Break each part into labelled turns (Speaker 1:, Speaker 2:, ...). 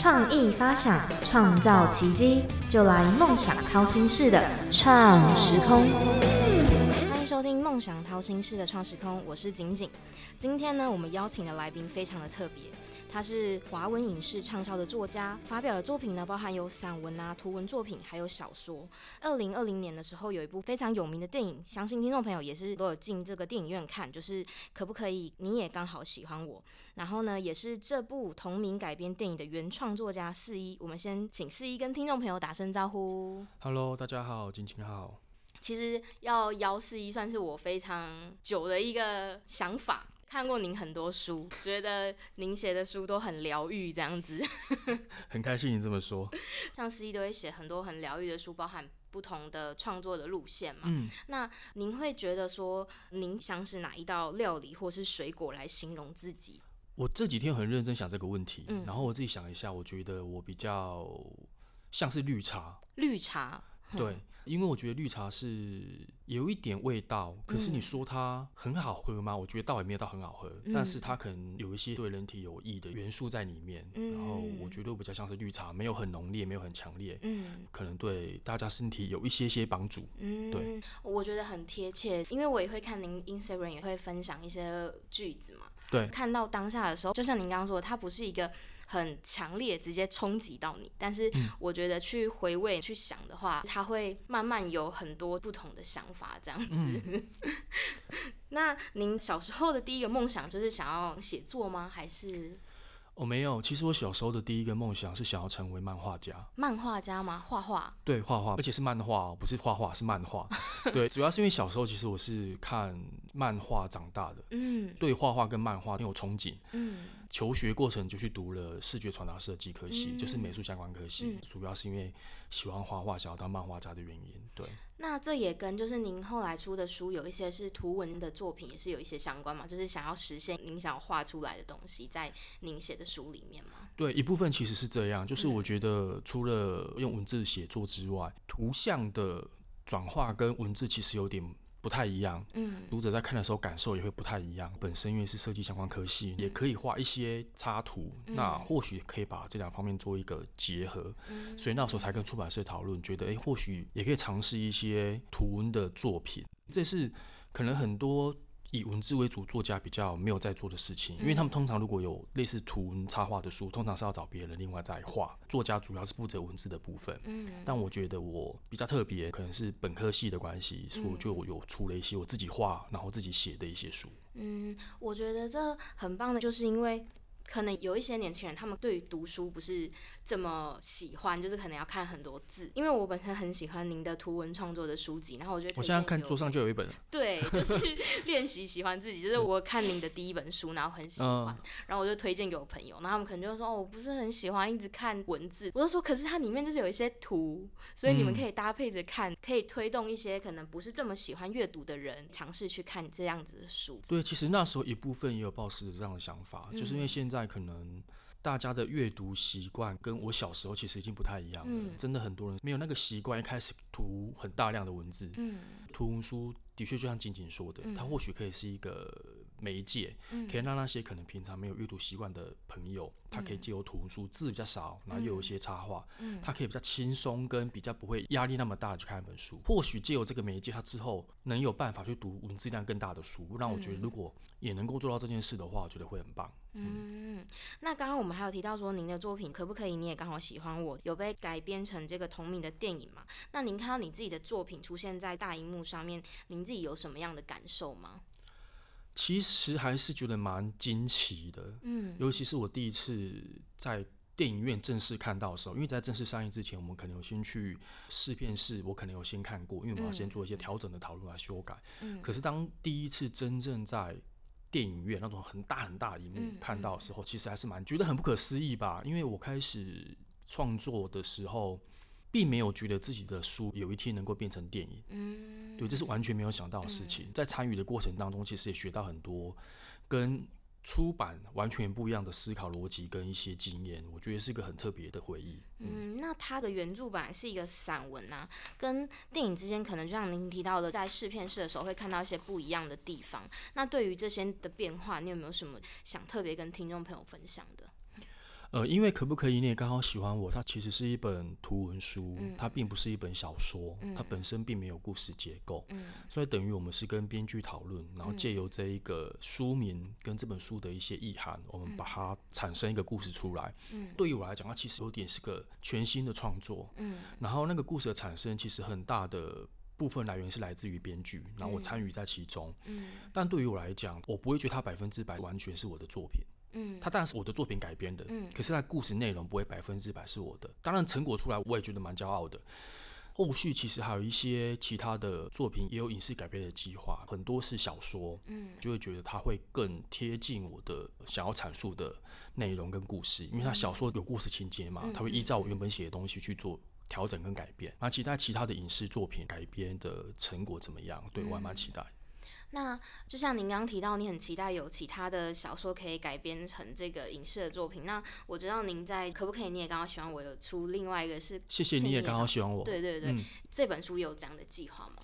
Speaker 1: 创意发想，创造奇迹，就来梦想掏心式的创时空。欢迎收听《梦想掏心式的创时空》，我是景景。今天呢，我们邀请的来宾非常的特别。他是华文影视畅销的作家，发表的作品呢，包含有散文啊、图文作品，还有小说。二零二零年的时候，有一部非常有名的电影，相信听众朋友也是都有进这个电影院看，就是可不可以你也刚好喜欢我？然后呢，也是这部同名改编电影的原创作家四一。我们先请四一跟听众朋友打声招呼。
Speaker 2: Hello，大家好，金晴好。
Speaker 1: 其实要邀四一，算是我非常久的一个想法。看过您很多书，觉得您写的书都很疗愈，这样子。
Speaker 2: 很开心你这么说。
Speaker 1: 像诗一都会写很多很疗愈的书，包含不同的创作的路线嘛。嗯。那您会觉得说，您想是哪一道料理或是水果来形容自己？
Speaker 2: 我这几天很认真想这个问题，然后我自己想一下，我觉得我比较像是绿茶。
Speaker 1: 绿茶。
Speaker 2: 对。因为我觉得绿茶是有一点味道，可是你说它很好喝吗？我觉得倒也没有到很好喝，但是它可能有一些对人体有益的元素在里面。然后我觉得比较像是绿茶，没有很浓烈，没有很强烈，嗯，可能对大家身体有一些些帮助。嗯，对，
Speaker 1: 我觉得很贴切，因为我也会看您 Instagram 也会分享一些句子嘛。
Speaker 2: 对，
Speaker 1: 看到当下的时候，就像您刚刚说，它不是一个。很强烈，直接冲击到你。但是我觉得去回味、去想的话，他会慢慢有很多不同的想法，这样子。那您小时候的第一个梦想就是想要写作吗？还是？
Speaker 2: 我没有。其实我小时候的第一个梦想是想要成为漫画家。
Speaker 1: 漫画家吗？画画？
Speaker 2: 对，画画，而且是漫画，不是画画，是漫画。对，主要是因为小时候其实我是看漫画长大的。嗯。对画画跟漫画很有憧憬。嗯。求学过程就去读了视觉传达设计科系，就是美术相关科系，主要是因为喜欢画画，想要当漫画家的原因。对，
Speaker 1: 那这也跟就是您后来出的书有一些是图文的作品，也是有一些相关嘛，就是想要实现您想要画出来的东西，在您写的书里面嘛？
Speaker 2: 对，一部分其实是这样，就是我觉得除了用文字写作之外，图像的转化跟文字其实有点。不太一样，嗯，读者在看的时候感受也会不太一样。本身因为是设计相关科系，也可以画一些插图，那或许可以把这两方面做一个结合。所以那时候才跟出版社讨论，觉得哎，或许也可以尝试一些图文的作品。这是可能很多。以文字为主，作家比较没有在做的事情，因为他们通常如果有类似图文插画的书，通常是要找别人另外再画。作家主要是负责文字的部分。嗯，但我觉得我比较特别，可能是本科系的关系，所以我就有出了一些我自己画，然后自己写的一些书。
Speaker 1: 嗯，我觉得这很棒的，就是因为。可能有一些年轻人，他们对于读书不是这么喜欢，就是可能要看很多字。因为我本身很喜欢您的图文创作的书籍，然后我觉得
Speaker 2: 我现在看桌上就有一本。
Speaker 1: 对，就是 练习喜欢自己，就是我看您的第一本书，然后很喜欢，然后我就推荐给我朋友，然后他们可能就说：“哦，我不是很喜欢一直看文字。”我就说：“可是它里面就是有一些图，所以你们可以搭配着看，可以推动一些可能不是这么喜欢阅读的人尝试去看这样子的书。”
Speaker 2: 对，其实那时候一部分也有抱持着这样的想法，就是因为现在。可能大家的阅读习惯跟我小时候其实已经不太一样了。真的很多人没有那个习惯，一开始读很大量的文字。嗯，图文书的确就像静静说的，它或许可以是一个媒介，可以让那些可能平常没有阅读习惯的朋友，他可以借由图书，字比较少，然后又有一些插画，嗯，他可以比较轻松跟比较不会压力那么大的去看一本书。或许借由这个媒介，他之后能有办法去读文字量更大的书，让我觉得如果也能够做到这件事的话，我觉得会很棒。
Speaker 1: 嗯，那刚刚我们还有提到说，您的作品可不可以？你也刚好喜欢我，有被改编成这个同名的电影嘛？那您看到你自己的作品出现在大荧幕上面，您自己有什么样的感受吗？
Speaker 2: 其实还是觉得蛮惊奇的，嗯，尤其是我第一次在电影院正式看到的时候，因为在正式上映之前，我们可能有先去试片室，我可能有先看过，因为我们要先做一些调整的讨论来、修改。嗯，可是当第一次真正在电影院那种很大很大荧幕看到的时候，其实还是蛮觉得很不可思议吧。因为我开始创作的时候，并没有觉得自己的书有一天能够变成电影。嗯，对，这是完全没有想到的事情。在参与的过程当中，其实也学到很多跟。出版完全不一样的思考逻辑跟一些经验，我觉得是一个很特别的回忆。
Speaker 1: 嗯，那它的原著本来是一个散文啊，跟电影之间可能就像您提到的，在试片室的时候会看到一些不一样的地方。那对于这些的变化，你有没有什么想特别跟听众朋友分享的？
Speaker 2: 呃，因为可不可以你也刚好喜欢我，它其实是一本图文书，它并不是一本小说，它本身并没有故事结构，所以等于我们是跟编剧讨论，然后借由这一个书名跟这本书的一些意涵，我们把它产生一个故事出来。对于我来讲，它其实有点是个全新的创作。然后那个故事的产生，其实很大的部分来源是来自于编剧，然后我参与在其中。但对于我来讲，我不会觉得它百分之百完全是我的作品。嗯，它当然是我的作品改编的，嗯，可是它故事内容不会百分之百是我的。当然成果出来，我也觉得蛮骄傲的。后续其实还有一些其他的作品，也有影视改编的计划，很多是小说，嗯，就会觉得它会更贴近我的想要阐述的内容跟故事，因为它小说有故事情节嘛，它会依照我原本写的东西去做调整跟改变。那期待其他的影视作品改编的成果怎么样？对我还蛮期待。
Speaker 1: 那就像您刚刚提到，你很期待有其他的小说可以改编成这个影视的作品。那我知道您在可不可以？你也刚好喜欢我有出另外一个是，
Speaker 2: 谢谢你也刚好喜欢我。
Speaker 1: 对对对，这本书有这样的计划吗？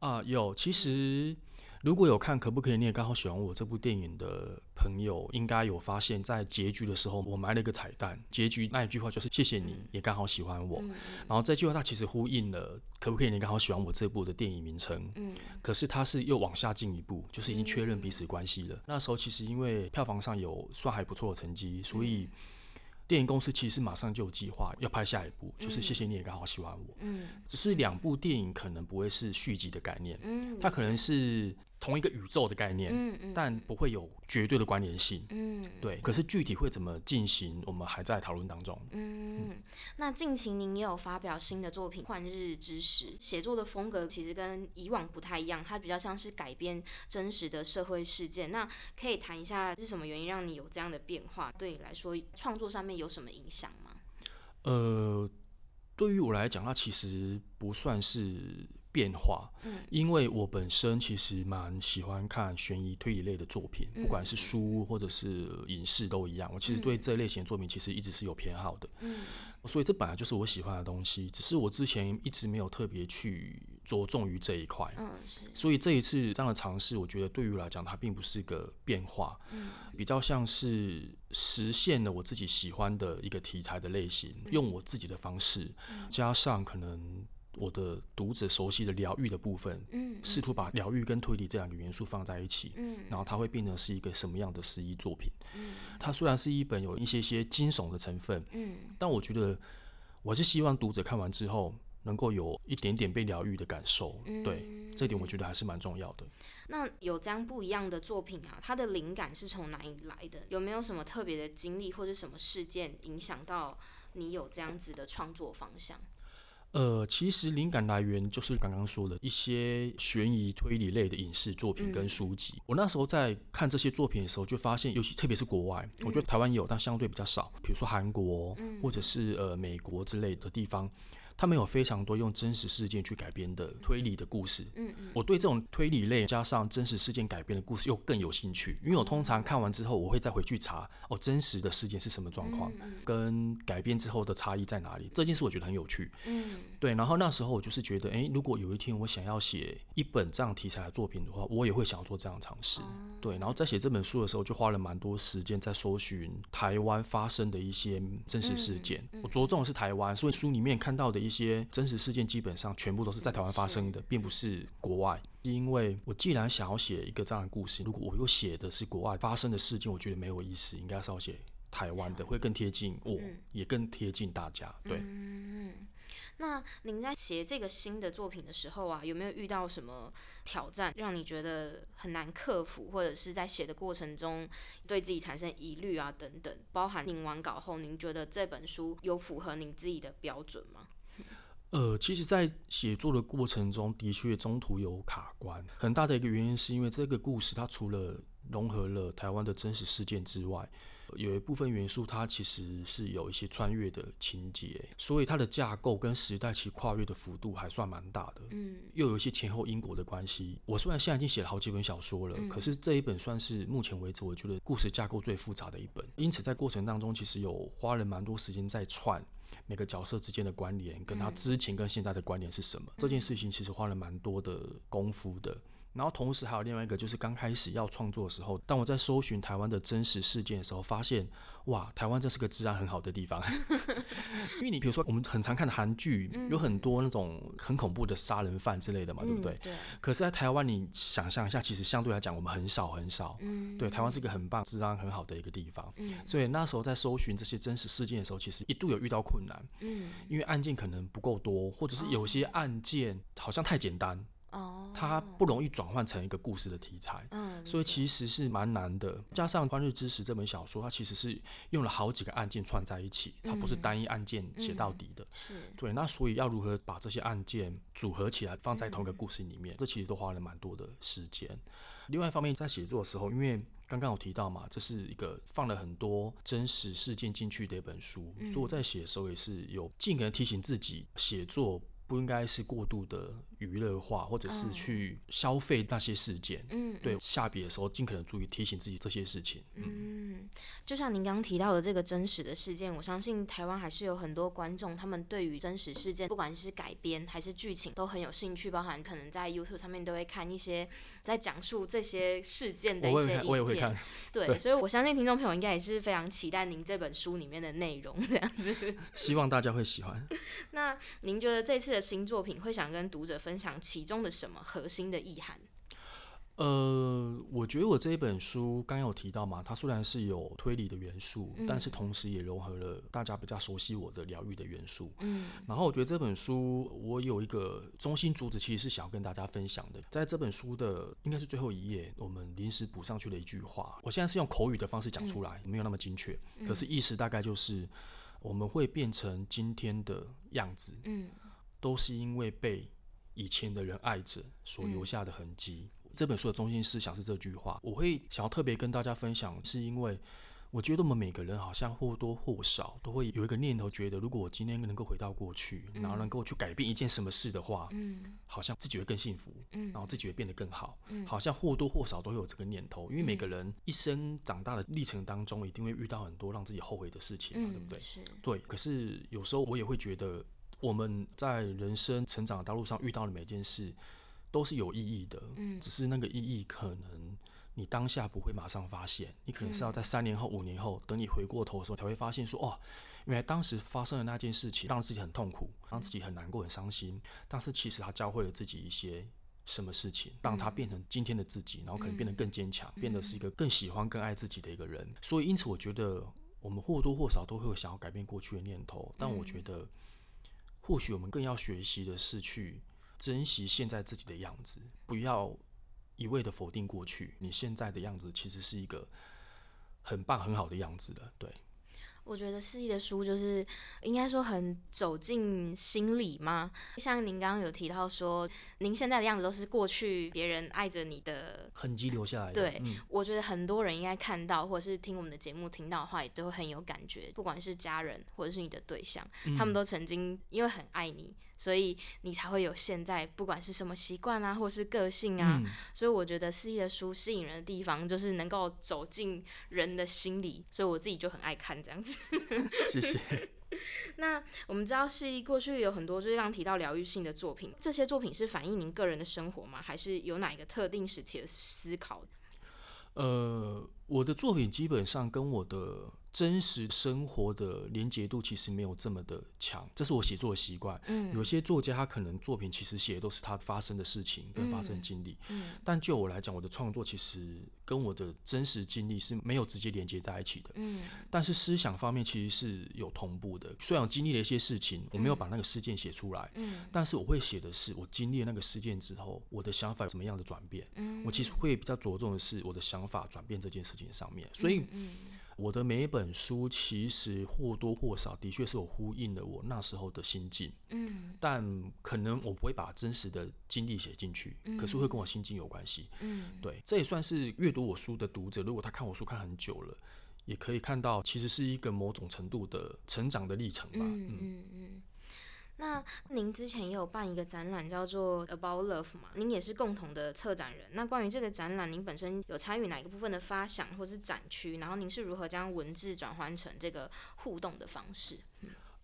Speaker 2: 啊，有，其实。如果有看可不可以？你也刚好喜欢我这部电影的朋友，应该有发现，在结局的时候，我埋了一个彩蛋。结局那一句话就是“谢谢你也刚好喜欢我”。然后这句话它其实呼应了“可不可以？你刚好喜欢我”这部的电影名称。嗯。可是它是又往下进一步，就是已经确认彼此关系了。那时候其实因为票房上有算还不错的成绩，所以。电影公司其实马上就有计划要拍下一部，就是谢谢你也刚好喜欢我。嗯，只是两部电影可能不会是续集的概念，嗯，它可能是。同一个宇宙的概念，嗯嗯，但不会有绝对的关联性，嗯，对。可是具体会怎么进行，我们还在讨论当中。
Speaker 1: 嗯，那近期您也有发表新的作品《换日之时》，写作的风格其实跟以往不太一样，它比较像是改编真实的社会事件。那可以谈一下是什么原因让你有这样的变化？对你来说，创作上面有什么影响吗？
Speaker 2: 呃，对于我来讲，它其实不算是。变化，嗯，因为我本身其实蛮喜欢看悬疑推理类的作品，不管是书或者是影视都一样。我其实对这类型的作品其实一直是有偏好的，嗯，所以这本来就是我喜欢的东西，只是我之前一直没有特别去着重于这一块，嗯，是。所以这一次这样的尝试，我觉得对于我来讲，它并不是个变化，嗯，比较像是实现了我自己喜欢的一个题材的类型，用我自己的方式，加上可能。我的读者熟悉的疗愈的部分，嗯，试图把疗愈跟推理这两个元素放在一起，嗯，然后它会变成是一个什么样的诗意作品？嗯，它虽然是一本有一些些惊悚的成分，嗯，但我觉得我是希望读者看完之后能够有一点点被疗愈的感受，对，这点我觉得还是蛮重要的。
Speaker 1: 那有这样不一样的作品啊，它的灵感是从哪里来的？有没有什么特别的经历或者什么事件影响到你有这样子的创作方向？
Speaker 2: 呃，其实灵感来源就是刚刚说的一些悬疑推理类的影视作品跟书籍。我那时候在看这些作品的时候，就发现，尤其特别是国外，我觉得台湾有，但相对比较少。比如说韩国，或者是呃美国之类的地方。他们有非常多用真实事件去改编的推理的故事。嗯嗯，我对这种推理类加上真实事件改编的故事又更有兴趣，因为我通常看完之后，我会再回去查哦，真实的事件是什么状况，跟改编之后的差异在哪里。这件事我觉得很有趣。嗯，对。然后那时候我就是觉得，哎，如果有一天我想要写一本这样题材的作品的话，我也会想要做这样尝试。对。然后在写这本书的时候，就花了蛮多时间在搜寻台湾发生的一些真实事件。我着重的是台湾，所以书里面看到的。一些真实事件基本上全部都是在台湾发生的，并不是国外。因为我既然想要写一个这样的故事，如果我又写的是国外发生的事件，我觉得没有意思，应该是要写台湾的，会更贴近我，也更贴近大家。对。
Speaker 1: 那您在写这个新的作品的时候啊，有没有遇到什么挑战，让你觉得很难克服，或者是在写的过程中对自己产生疑虑啊等等？包含您完稿后，您觉得这本书有符合您自己的标准吗？
Speaker 2: 呃，其实，在写作的过程中的确中途有卡关，很大的一个原因是因为这个故事它除了融合了台湾的真实事件之外。有一部分元素，它其实是有一些穿越的情节，所以它的架构跟时代其跨越的幅度还算蛮大的。嗯，又有一些前后因果的关系。我虽然现在已经写了好几本小说了，可是这一本算是目前为止我觉得故事架构最复杂的一本。因此在过程当中，其实有花了蛮多时间在串每个角色之间的关联，跟他之前跟现在的关联是什么。这件事情其实花了蛮多的功夫的。然后同时还有另外一个，就是刚开始要创作的时候，当我在搜寻台湾的真实事件的时候，发现哇，台湾这是个治安很好的地方。因为你比如说我们很常看的韩剧，有很多那种很恐怖的杀人犯之类的嘛，对不对？
Speaker 1: 对。
Speaker 2: 可是，在台湾，你想象一下，其实相对来讲，我们很少很少。嗯。对，台湾是一个很棒、治安很好的一个地方。嗯。所以那时候在搜寻这些真实事件的时候，其实一度有遇到困难。嗯。因为案件可能不够多，或者是有些案件好像太简单。哦，它不容易转换成一个故事的题材，嗯，所以其实是蛮难的。加上《欢日之时》这本小说，它其实是用了好几个案件串在一起，它不是单一案件写到底的。
Speaker 1: 是，
Speaker 2: 对。那所以要如何把这些案件组合起来放在同一个故事里面，这其实都花了蛮多的时间。另外一方面，在写作的时候，因为刚刚有提到嘛，这是一个放了很多真实事件进去的一本书，所以我在写的时候也是有尽可能提醒自己写作。不应该是过度的娱乐化，或者是去消费那些事件。嗯，对，下笔的时候尽可能注意提醒自己这些事情。
Speaker 1: 嗯，就像您刚刚提到的这个真实的事件，我相信台湾还是有很多观众，他们对于真实事件，不管是改编还是剧情，都很有兴趣。包含可能在 YouTube 上面都会看一些在讲述这些事件的一些
Speaker 2: 影片。
Speaker 1: 对，所以我相信听众朋友应该也是非常期待您这本书里面的内容，这样子。
Speaker 2: 希望大家会喜欢。
Speaker 1: 那您觉得这次的？新作品会想跟读者分享其中的什么核心的意涵？
Speaker 2: 呃，我觉得我这一本书刚有提到嘛，它虽然是有推理的元素，但是同时也融合了大家比较熟悉我的疗愈的元素。嗯，然后我觉得这本书我有一个中心主旨，其实是想要跟大家分享的。在这本书的应该是最后一页，我们临时补上去的一句话，我现在是用口语的方式讲出来，没有那么精确，可是意思大概就是我们会变成今天的样子。嗯。都是因为被以前的人爱着所留下的痕迹。这本书的中心思想是这句话。我会想要特别跟大家分享，是因为我觉得我们每个人好像或多或少都会有一个念头，觉得如果我今天能够回到过去，然后能够去改变一件什么事的话，嗯，好像自己会更幸福，嗯，然后自己会变得更好，嗯，好像或多或少都会有这个念头。因为每个人一生长大的历程当中，一定会遇到很多让自己后悔的事情嘛，对不对？
Speaker 1: 是，
Speaker 2: 对。可是有时候我也会觉得。我们在人生成长的道路上遇到的每件事，都是有意义的。嗯，只是那个意义可能你当下不会马上发现，你可能是要在三年后、五年后，等你回过头的时候，才会发现说，哦，原来当时发生的那件事情让自己很痛苦，让自己很难过、很伤心。但是其实它教会了自己一些什么事情，让他变成今天的自己，然后可能变得更坚强，变得是一个更喜欢、更爱自己的一个人。所以，因此我觉得我们或多或少都会有想要改变过去的念头，但我觉得。或许我们更要学习的是去珍惜现在自己的样子，不要一味的否定过去。你现在的样子其实是一个很棒、很好的样子的，对。
Speaker 1: 我觉得四亿的书就是应该说很走进心里吗？像您刚刚有提到说，您现在的样子都是过去别人爱着你的
Speaker 2: 痕迹留下来的。
Speaker 1: 对，我觉得很多人应该看到或者是听我们的节目听到的话，也都会很有感觉。不管是家人或者是你的对象，他们都曾经因为很爱你。所以你才会有现在，不管是什么习惯啊，或是个性啊。所以我觉得四一的书吸引人的地方，就是能够走进人的心里。所以我自己就很爱看这样子。
Speaker 2: 谢谢。
Speaker 1: 那我们知道四亿过去有很多就是刚提到疗愈性的作品，这些作品是反映您个人的生活吗？还是有哪一个特定时期的思考？
Speaker 2: 呃，我的作品基本上跟我的。真实生活的连结度其实没有这么的强，这是我写作的习惯。嗯，有些作家他可能作品其实写的都是他发生的事情跟发生经历。嗯，但就我来讲，我的创作其实跟我的真实经历是没有直接连接在一起的。嗯，但是思想方面其实是有同步的。虽然我经历了一些事情，我没有把那个事件写出来。嗯，但是我会写的是我经历了那个事件之后，我的想法有什么样的转变。嗯，我其实会比较着重的是我的想法转变这件事情上面。所以。我的每一本书其实或多或少的确是我呼应了我那时候的心境，嗯，但可能我不会把真实的经历写进去，可是会跟我心境有关系，嗯，对，这也算是阅读我书的读者，如果他看我书看很久了，也可以看到其实是一个某种程度的成长的历程吧，嗯。嗯嗯。
Speaker 1: 那您之前也有办一个展览，叫做 About Love 嘛？您也是共同的策展人。那关于这个展览，您本身有参与哪个部分的发想或是展区？然后您是如何将文字转换成这个互动的方式？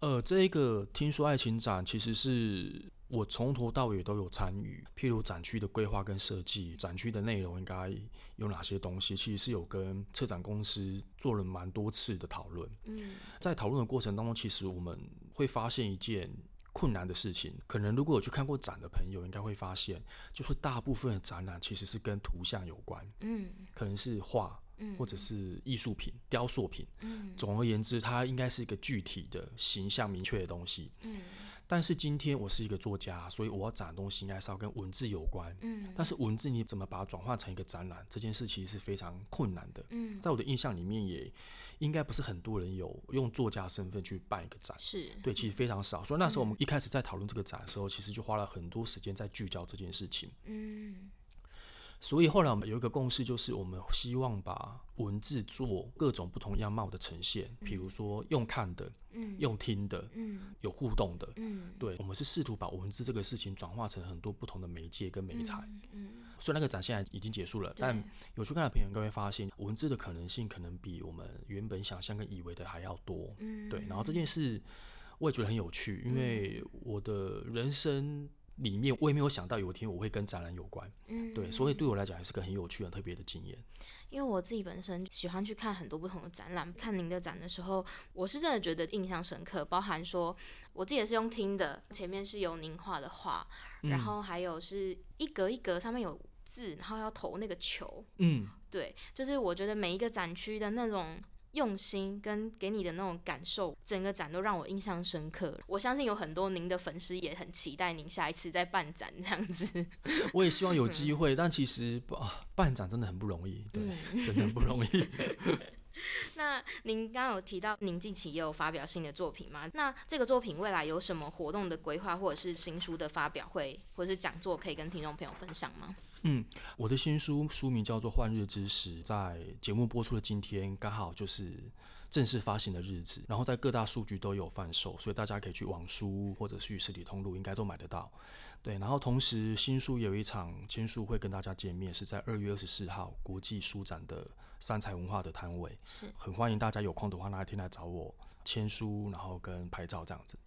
Speaker 2: 呃，这一个听说爱情展其实是。我从头到尾都有参与，譬如展区的规划跟设计，展区的内容应该有哪些东西，其实是有跟策展公司做了蛮多次的讨论。嗯，在讨论的过程当中，其实我们会发现一件困难的事情，可能如果有去看过展的朋友，应该会发现，就是大部分的展览其实是跟图像有关。嗯，可能是画。嗯或者是艺术品、雕塑品，总而言之，它应该是一个具体的形象明确的东西。嗯，但是今天我是一个作家，所以我要展的东西应该是要跟文字有关。嗯，但是文字你怎么把它转化成一个展览，这件事其实是非常困难的。嗯，在我的印象里面，也应该不是很多人有用作家身份去办一个展。
Speaker 1: 是
Speaker 2: 对，其实非常少。所以那时候我们一开始在讨论这个展的时候，其实就花了很多时间在聚焦这件事情。嗯。所以后来我们有一个共识，就是我们希望把文字做各种不同样貌的呈现，比如说用看的，嗯，用听的，嗯，有互动的，嗯，对，我们是试图把文字这个事情转化成很多不同的媒介跟媒材，嗯，所以那个展现在已经结束了，但有去看的朋友应该会发现，文字的可能性可能比我们原本想象跟以为的还要多，嗯，对，然后这件事我也觉得很有趣，因为我的人生。里面我也没有想到有一天我会跟展览有关，嗯，对，所以对我来讲还是个很有趣、很特别的经验。
Speaker 1: 因为我自己本身喜欢去看很多不同的展览，看您的展的时候，我是真的觉得印象深刻。包含说，我自己也是用听的，前面是有您画的画，然后还有是一格一格上面有字，然后要投那个球，嗯，对，就是我觉得每一个展区的那种。用心跟给你的那种感受，整个展都让我印象深刻。我相信有很多您的粉丝也很期待您下一次再办展这样子。
Speaker 2: 我也希望有 机会，但其实啊，办展真的很不容易，对，真的很不容易。
Speaker 1: 那您刚刚有提到您近期也有发表新的作品吗？那这个作品未来有什么活动的规划，或者是新书的发表会，或者是讲座，可以跟听众朋友分享吗？
Speaker 2: 嗯，我的新书书名叫做《幻日之时》，在节目播出的今天刚好就是正式发行的日子，然后在各大数据都有贩售，所以大家可以去网书或者去实体通路应该都买得到。对，然后同时新书也有一场签书会跟大家见面，是在二月二十四号国际书展的三彩文化的摊位，
Speaker 1: 是
Speaker 2: 很欢迎大家有空的话那一天来找我签书，然后跟拍照这样子。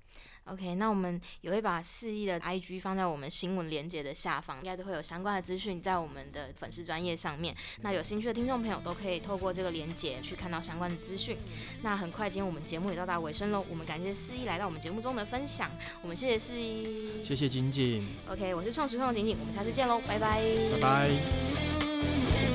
Speaker 1: OK，那我们也会把四亿的 IG 放在我们新闻连接的下方，应该都会有相关的资讯在我们的粉丝专业上面。那有兴趣的听众朋友都可以透过这个连接去看到相关的资讯。那很快，今天我们节目也到达尾声喽，我们感谢四亿来到我们节目中的分享，我们谢谢四亿，
Speaker 2: 谢谢景景。
Speaker 1: OK，我是创始朋友景景，我们下次见喽，拜拜，
Speaker 2: 拜拜。